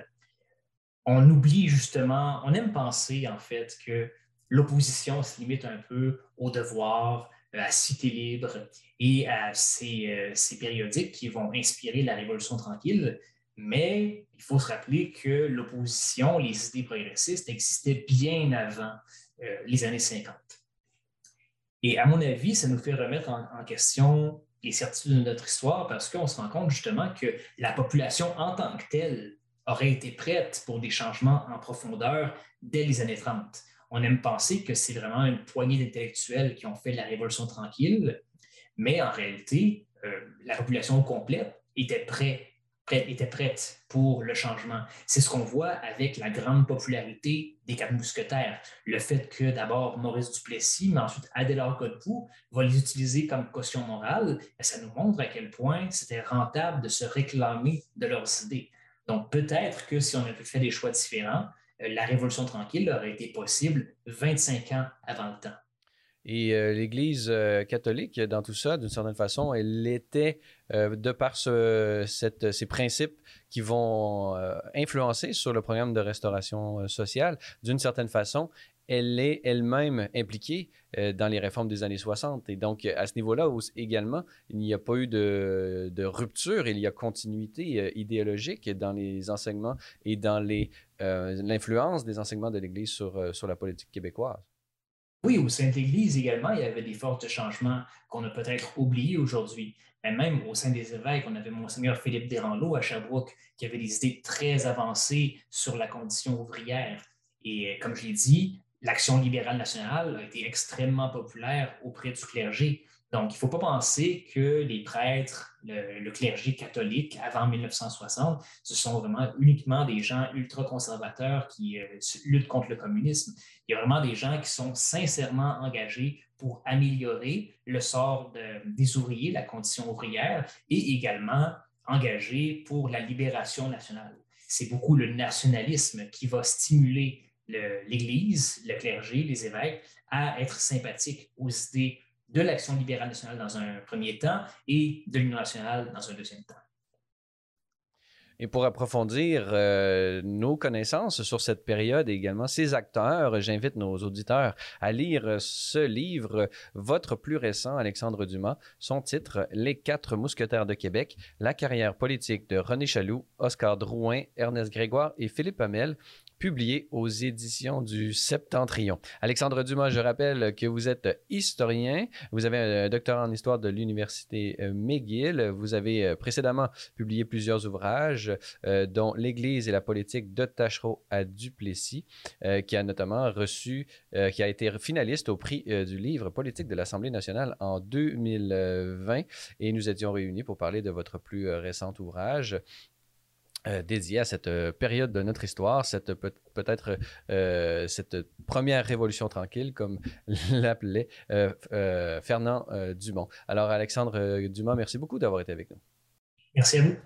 S1: on oublie justement, on aime penser en fait que l'opposition se limite un peu au devoir, euh, à cité libre et à ces, euh, ces, périodiques qui vont inspirer la Révolution tranquille. Mais il faut se rappeler que l'opposition, les idées progressistes existaient bien avant euh, les années 50. Et à mon avis, ça nous fait remettre en, question les certitudes de notre histoire parce qu'on se rend compte justement que la population en tant que telle aurait été prête pour des changements en profondeur dès les années 30. On aime penser que c'est vraiment une poignée d'intellectuels qui ont fait la Révolution tranquille, mais en réalité, euh, la population complète était prête était prête pour le changement. C'est ce qu'on voit avec la grande popularité des quatre mousquetaires. Le fait que d'abord Maurice Duplessis, mais ensuite Adélard Godbout va les utiliser comme caution morale, ça nous montre à quel point c'était rentable de se réclamer de leurs idées. Donc peut-être que si on avait fait des choix différents, euh, la Révolution tranquille aurait été possible 25 ans avant le temps.
S2: Et euh, l'Église euh, catholique, dans tout ça, d'une certaine façon, elle était, euh, de par ces principes qui vont influencer sur le programme de restauration sociale, d'une certaine façon, elle est elle-même impliquée dans les réformes des années 60. Et donc, à ce niveau-là également, il n'y a pas eu de, rupture, il y a continuité idéologique dans les enseignements et dans l'influence des enseignements de l'Église sur, sur la politique québécoise.
S1: Oui, au sein de l'Église également, il y avait des forces de changement qu'on a peut-être oubliées aujourd'hui. Mais même au sein des évêques, on avait Monseigneur Philippe Desranleau à Sherbrooke qui avait des idées très avancées sur la condition ouvrière. Et euh, comme je l'ai dit, l'action libérale nationale a été extrêmement populaire auprès du clergé. Donc, il ne faut pas penser que les prêtres, le, clergé catholique avant 1960, ce sont vraiment uniquement des gens ultra-conservateurs qui euh, luttent contre le communisme. Il y a vraiment des gens qui sont sincèrement engagés pour améliorer le sort des ouvriers, la condition ouvrière, et également engagés pour la libération nationale. C'est beaucoup le nationalisme qui va stimuler l'Église, le clergé, les évêques à être sympathiques aux idées de l'Action libérale nationale dans un premier temps et de l'Union nationale dans un deuxième temps.
S2: Et pour approfondir euh, nos connaissances sur cette période et également ces acteurs, j'invite nos auditeurs à lire ce livre, votre plus récent, Alexandre Dumas, son titre Les quatre mousquetaires de Québec, la carrière politique de René Chaloux, Oscar Drouin, Ernest Grégoire et Philippe Hamel, publié aux éditions du Septentrion. Alexandre Dumas, je rappelle que vous êtes historien, vous avez un doctorat en histoire de l'Université euh, McGill, vous avez euh, précédemment publié plusieurs ouvrages, euh, dont L'Église et la politique de Tachereau à Duplessis, qui a notamment reçu, qui a été finaliste au prix du livre politique de l'Assemblée nationale en 2020, et nous étions réunis pour parler de votre plus récent ouvrage, euh, dédié à cette euh, période de notre histoire, cette peut-être euh, cette première révolution tranquille, comme l'appelait Fernand Dumont. Alors, Alexandre Dumont, merci beaucoup d'avoir été avec nous.
S1: Merci à vous.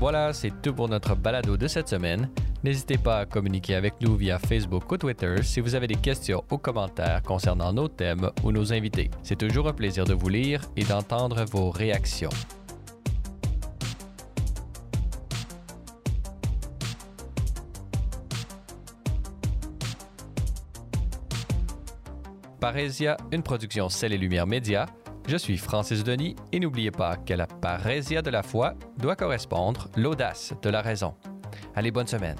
S2: Voilà, c'est tout pour notre balado de cette semaine. N'hésitez pas à communiquer avec nous via Facebook ou Twitter si vous avez des questions ou commentaires concernant nos thèmes ou nos invités. C'est toujours un plaisir de vous lire et d'entendre vos réactions. Parésia, une production Celle et Lumière Média. Je suis Francis Denis et n'oubliez pas que la parésia de la foi doit correspondre l'audace de la raison. Allez, bonne semaine.